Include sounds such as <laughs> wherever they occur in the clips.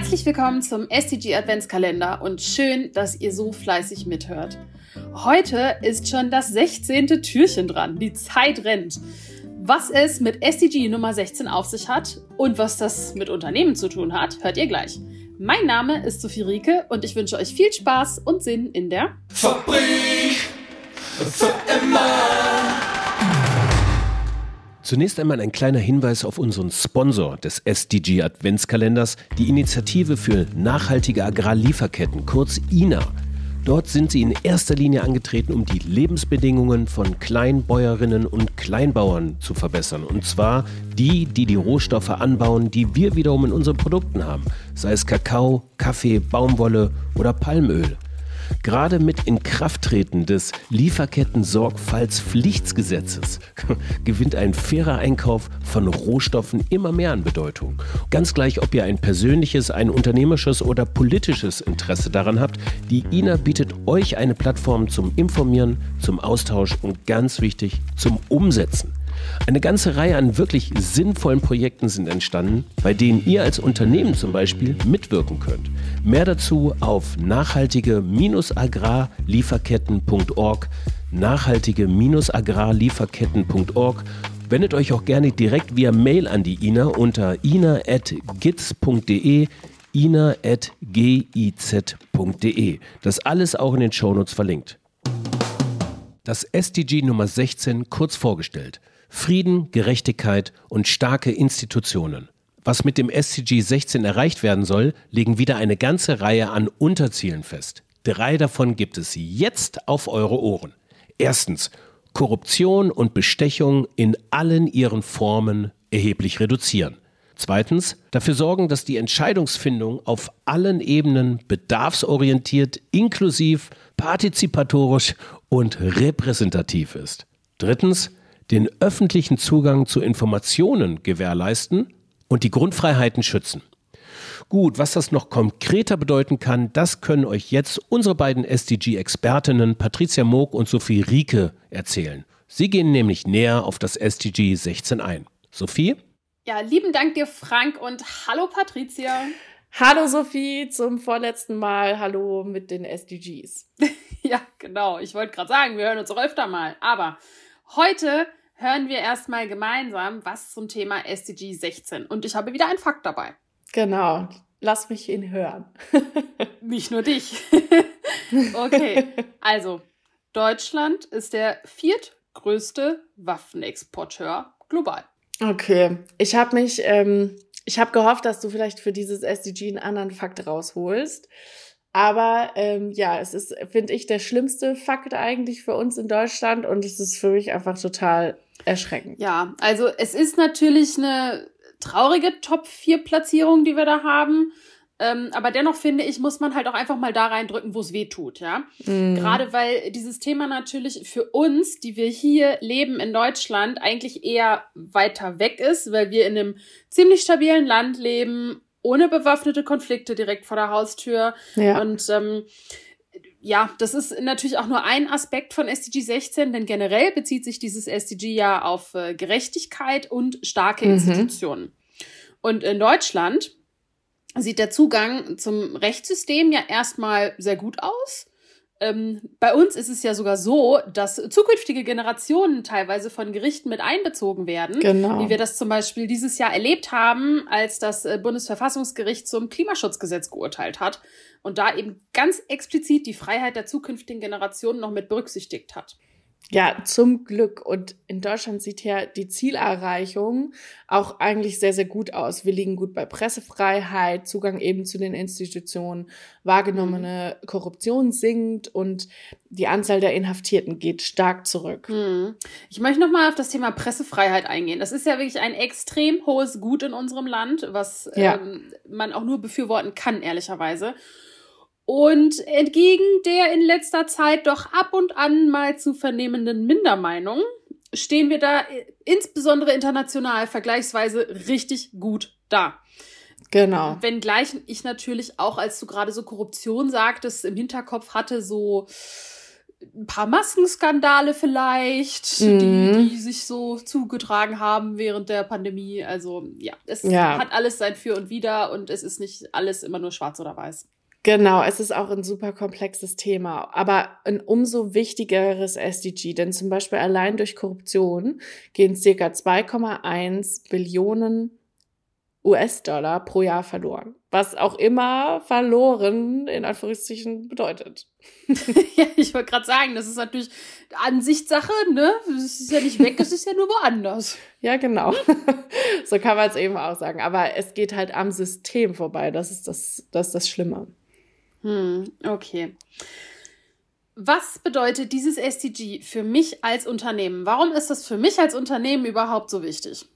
Herzlich willkommen zum SDG Adventskalender und schön, dass ihr so fleißig mithört. Heute ist schon das 16. Türchen dran. Die Zeit rennt. Was es mit SDG Nummer 16 auf sich hat und was das mit Unternehmen zu tun hat, hört ihr gleich. Mein Name ist Sophie Rieke und ich wünsche euch viel Spaß und Sinn in der Fabrik für immer. Zunächst einmal ein kleiner Hinweis auf unseren Sponsor des SDG Adventskalenders, die Initiative für nachhaltige Agrarlieferketten, kurz INA. Dort sind sie in erster Linie angetreten, um die Lebensbedingungen von Kleinbäuerinnen und Kleinbauern zu verbessern. Und zwar die, die die Rohstoffe anbauen, die wir wiederum in unseren Produkten haben, sei es Kakao, Kaffee, Baumwolle oder Palmöl. Gerade mit Inkrafttreten des Lieferketten-Sorgfaltspflichtgesetzes <laughs> gewinnt ein fairer Einkauf von Rohstoffen immer mehr an Bedeutung. Ganz gleich, ob ihr ein persönliches, ein unternehmerisches oder politisches Interesse daran habt, die INA bietet euch eine Plattform zum Informieren, zum Austausch und ganz wichtig, zum Umsetzen. Eine ganze Reihe an wirklich sinnvollen Projekten sind entstanden, bei denen ihr als Unternehmen zum Beispiel mitwirken könnt. Mehr dazu auf nachhaltige-agrarlieferketten.org nachhaltige-agrarlieferketten.org Wendet euch auch gerne direkt via Mail an die INA unter ina.giz.de ina.giz.de. Das alles auch in den Shownotes verlinkt. Das SDG Nummer 16 kurz vorgestellt. Frieden, Gerechtigkeit und starke Institutionen. Was mit dem SCG 16 erreicht werden soll, legen wieder eine ganze Reihe an Unterzielen fest. Drei davon gibt es jetzt auf eure Ohren. Erstens, Korruption und Bestechung in allen ihren Formen erheblich reduzieren. Zweitens, dafür sorgen, dass die Entscheidungsfindung auf allen Ebenen bedarfsorientiert, inklusiv, partizipatorisch und repräsentativ ist. Drittens, den öffentlichen Zugang zu Informationen gewährleisten und die Grundfreiheiten schützen. Gut, was das noch konkreter bedeuten kann, das können euch jetzt unsere beiden SDG-Expertinnen Patricia Moog und Sophie Rieke erzählen. Sie gehen nämlich näher auf das SDG 16 ein. Sophie? Ja, lieben Dank dir, Frank, und hallo, Patricia. Hallo, Sophie, zum vorletzten Mal. Hallo mit den SDGs. <laughs> ja, genau. Ich wollte gerade sagen, wir hören uns auch öfter mal. Aber heute hören wir erstmal gemeinsam was zum Thema SDG 16. Und ich habe wieder einen Fakt dabei. Genau. Lass mich ihn hören. <laughs> Nicht nur dich. <laughs> okay. Also, Deutschland ist der viertgrößte Waffenexporteur global. Okay. Ich habe mich, ähm, ich habe gehofft, dass du vielleicht für dieses SDG einen anderen Fakt rausholst. Aber ähm, ja, es ist, finde ich, der schlimmste Fakt eigentlich für uns in Deutschland und es ist für mich einfach total erschreckend. Ja, also es ist natürlich eine traurige Top-4-Platzierung, die wir da haben. Ähm, aber dennoch finde ich, muss man halt auch einfach mal da reindrücken, wo es weh tut, ja. Mhm. Gerade weil dieses Thema natürlich für uns, die wir hier leben in Deutschland, eigentlich eher weiter weg ist, weil wir in einem ziemlich stabilen Land leben, ohne bewaffnete Konflikte direkt vor der Haustür. Ja. Und ähm, ja, das ist natürlich auch nur ein Aspekt von SDG 16, denn generell bezieht sich dieses SDG ja auf äh, Gerechtigkeit und starke mhm. Institutionen. Und in Deutschland sieht der Zugang zum Rechtssystem ja erstmal sehr gut aus. Ähm, bei uns ist es ja sogar so, dass zukünftige Generationen teilweise von Gerichten mit einbezogen werden. Genau. Wie wir das zum Beispiel dieses Jahr erlebt haben, als das äh, Bundesverfassungsgericht zum Klimaschutzgesetz geurteilt hat und da eben ganz explizit die Freiheit der zukünftigen Generationen noch mit berücksichtigt hat. Ja, zum Glück. Und in Deutschland sieht ja die Zielerreichung auch eigentlich sehr, sehr gut aus. Wir liegen gut bei Pressefreiheit, Zugang eben zu den Institutionen, wahrgenommene mhm. Korruption sinkt und die Anzahl der Inhaftierten geht stark zurück. Mhm. Ich möchte nochmal auf das Thema Pressefreiheit eingehen. Das ist ja wirklich ein extrem hohes Gut in unserem Land, was ja. ähm, man auch nur befürworten kann, ehrlicherweise. Und entgegen der in letzter Zeit doch ab und an mal zu vernehmenden Mindermeinung stehen wir da insbesondere international vergleichsweise richtig gut da. Genau. Wenngleich ich natürlich auch, als du gerade so Korruption sagtest, im Hinterkopf hatte, so ein paar Maskenskandale vielleicht, mhm. die, die sich so zugetragen haben während der Pandemie. Also ja, es ja. hat alles sein Für und Wider und es ist nicht alles immer nur schwarz oder weiß. Genau, es ist auch ein super komplexes Thema, aber ein umso wichtigeres SDG, denn zum Beispiel allein durch Korruption gehen circa 2,1 Billionen US-Dollar pro Jahr verloren. Was auch immer verloren in Anführungszeichen bedeutet. <laughs> ja, ich wollte gerade sagen, das ist natürlich Ansichtssache, ne? Es ist ja nicht weg, es ist ja nur woanders. Ja, genau. <laughs> so kann man es eben auch sagen. Aber es geht halt am System vorbei. Das ist das, das, ist das Schlimme. Hm, okay. Was bedeutet dieses SDG für mich als Unternehmen? Warum ist das für mich als Unternehmen überhaupt so wichtig?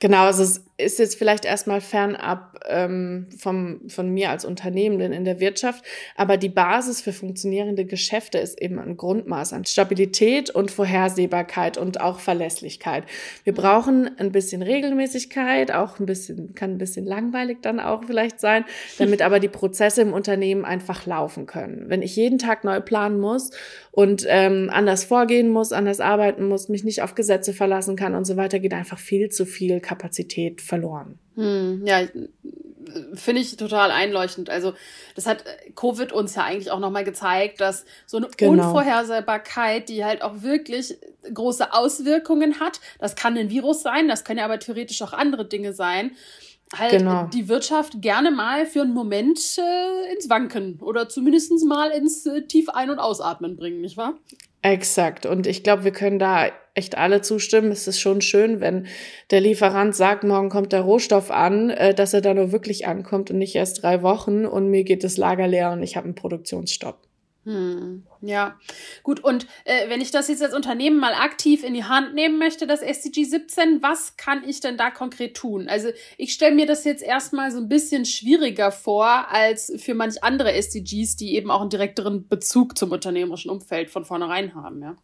Genau, es ist jetzt vielleicht erstmal fernab ähm, vom, von mir als Unternehmenden in der Wirtschaft, aber die Basis für funktionierende Geschäfte ist eben ein Grundmaß an Stabilität und Vorhersehbarkeit und auch Verlässlichkeit. Wir brauchen ein bisschen Regelmäßigkeit, auch ein bisschen, kann ein bisschen langweilig dann auch vielleicht sein, damit aber die Prozesse im Unternehmen einfach laufen können. Wenn ich jeden Tag neu planen muss und ähm, anders vorgehen muss, anders arbeiten muss, mich nicht auf Gesetze verlassen kann und so weiter, geht einfach viel zu viel Kapazität verloren. Hm, ja, finde ich total einleuchtend. Also das hat Covid uns ja eigentlich auch nochmal gezeigt, dass so eine genau. Unvorhersehbarkeit, die halt auch wirklich große Auswirkungen hat, das kann ein Virus sein, das können ja aber theoretisch auch andere Dinge sein, halt genau. die Wirtschaft gerne mal für einen Moment äh, ins Wanken oder zumindest mal ins äh, Tief ein- und Ausatmen bringen, nicht wahr? Exakt. Und ich glaube, wir können da echt alle zustimmen. Es ist schon schön, wenn der Lieferant sagt, morgen kommt der Rohstoff an, äh, dass er da nur wirklich ankommt und nicht erst drei Wochen und mir geht das Lager leer und ich habe einen Produktionsstopp. Hm, ja, gut. Und äh, wenn ich das jetzt als Unternehmen mal aktiv in die Hand nehmen möchte, das SDG 17, was kann ich denn da konkret tun? Also ich stelle mir das jetzt erstmal so ein bisschen schwieriger vor als für manch andere SDGs, die eben auch einen direkteren Bezug zum unternehmerischen Umfeld von vornherein haben, ja.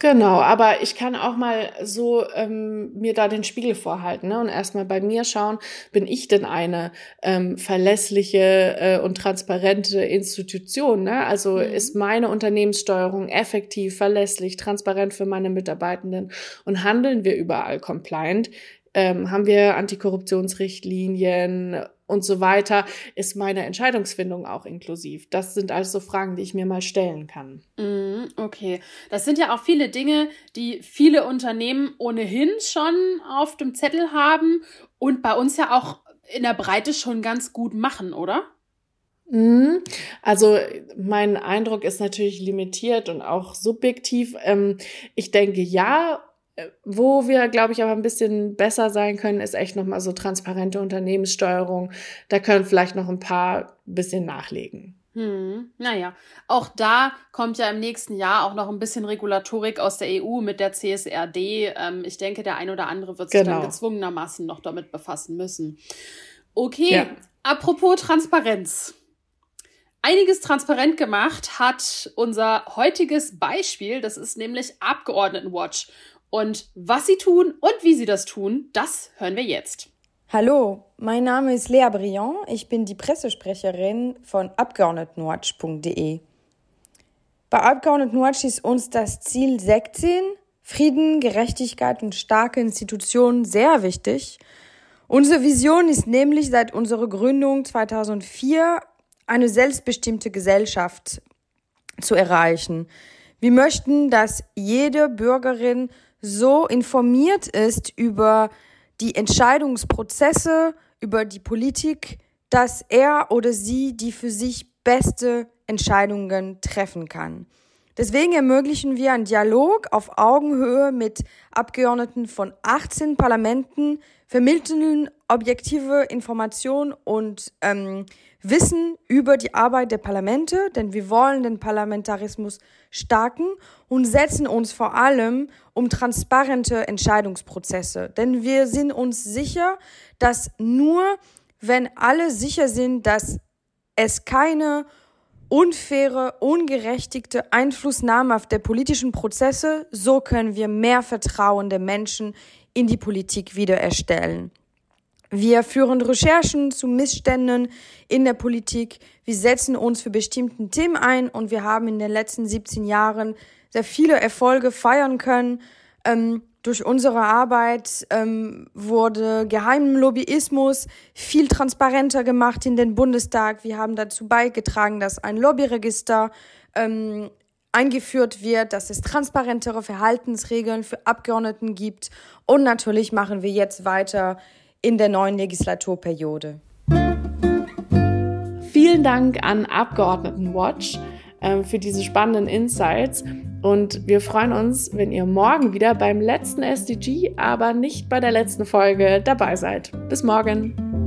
Genau, aber ich kann auch mal so ähm, mir da den Spiegel vorhalten ne? und erstmal bei mir schauen, bin ich denn eine ähm, verlässliche äh, und transparente Institution? Ne? Also mhm. ist meine Unternehmenssteuerung effektiv, verlässlich, transparent für meine Mitarbeitenden und handeln wir überall compliant? Ähm, haben wir Antikorruptionsrichtlinien und so weiter, ist meine Entscheidungsfindung auch inklusiv. Das sind also Fragen, die ich mir mal stellen kann. Mm, okay, das sind ja auch viele Dinge, die viele Unternehmen ohnehin schon auf dem Zettel haben und bei uns ja auch in der Breite schon ganz gut machen, oder? Mhm. Also mein Eindruck ist natürlich limitiert und auch subjektiv. Ähm, ich denke ja wo wir, glaube ich, aber ein bisschen besser sein können, ist echt nochmal so transparente Unternehmenssteuerung. Da können vielleicht noch ein paar bisschen nachlegen. Hm, naja, auch da kommt ja im nächsten Jahr auch noch ein bisschen Regulatorik aus der EU mit der CSRD. Ähm, ich denke, der ein oder andere wird sich genau. dann gezwungenermaßen noch damit befassen müssen. Okay, ja. apropos Transparenz. Einiges transparent gemacht hat unser heutiges Beispiel, das ist nämlich Abgeordnetenwatch. Und was sie tun und wie sie das tun, das hören wir jetzt. Hallo, mein Name ist Lea Briand. Ich bin die Pressesprecherin von Abgeordnetenwatch.de. Bei Abgeordnetenwatch ist uns das Ziel 16, Frieden, Gerechtigkeit und starke Institutionen sehr wichtig. Unsere Vision ist nämlich seit unserer Gründung 2004 eine selbstbestimmte Gesellschaft zu erreichen. Wir möchten, dass jede Bürgerin so informiert ist über die Entscheidungsprozesse, über die Politik, dass er oder sie die für sich beste Entscheidungen treffen kann. Deswegen ermöglichen wir einen Dialog auf Augenhöhe mit Abgeordneten von 18 Parlamenten, vermitteln objektive Informationen und ähm, Wissen über die Arbeit der Parlamente, denn wir wollen den Parlamentarismus stärken und setzen uns vor allem um transparente Entscheidungsprozesse. Denn wir sind uns sicher, dass nur wenn alle sicher sind, dass es keine unfaire, ungerechtigte Einflussnahme auf der politischen Prozesse, so können wir mehr Vertrauen der Menschen in die Politik wiedererstellen. Wir führen Recherchen zu Missständen in der Politik. Wir setzen uns für bestimmte Themen ein und wir haben in den letzten 17 Jahren sehr viele Erfolge feiern können. Ähm, durch unsere Arbeit ähm, wurde geheimen Lobbyismus viel transparenter gemacht in den Bundestag. Wir haben dazu beigetragen, dass ein Lobbyregister ähm, eingeführt wird, dass es transparentere Verhaltensregeln für Abgeordneten gibt. Und natürlich machen wir jetzt weiter in der neuen Legislaturperiode. Vielen Dank an Abgeordnetenwatch für diese spannenden Insights. Und wir freuen uns, wenn ihr morgen wieder beim letzten SDG, aber nicht bei der letzten Folge dabei seid. Bis morgen.